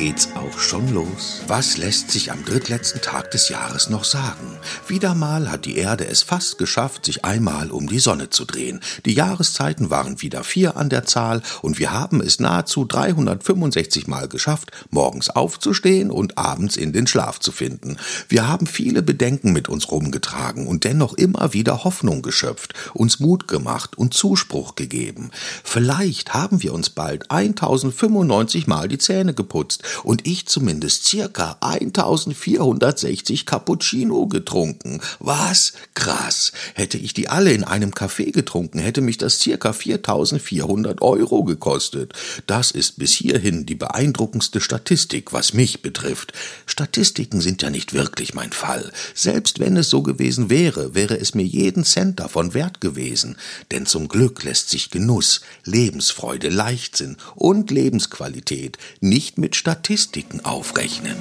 geht's auch schon los. Was lässt sich am drittletzten Tag des Jahres noch sagen? Wieder mal hat die Erde es fast geschafft, sich einmal um die Sonne zu drehen. Die Jahreszeiten waren wieder vier an der Zahl und wir haben es nahezu 365 Mal geschafft, morgens aufzustehen und abends in den Schlaf zu finden. Wir haben viele Bedenken mit uns rumgetragen und dennoch immer wieder Hoffnung geschöpft, uns Mut gemacht und Zuspruch gegeben. Vielleicht haben wir uns bald 1095 Mal die Zähne geputzt und ich zumindest circa 1460 Cappuccino getrunken. Was? Krass. Hätte ich die alle in einem Café getrunken, hätte mich das circa 4400 Euro gekostet. Das ist bis hierhin die beeindruckendste Statistik, was mich betrifft. Statistiken sind ja nicht wirklich mein Fall. Selbst wenn es so gewesen wäre, wäre es mir jeden Cent davon wert gewesen. Denn zum Glück lässt sich Genuss, Lebensfreude, Leichtsinn und Lebensqualität nicht mit Statistiken aufrechnen.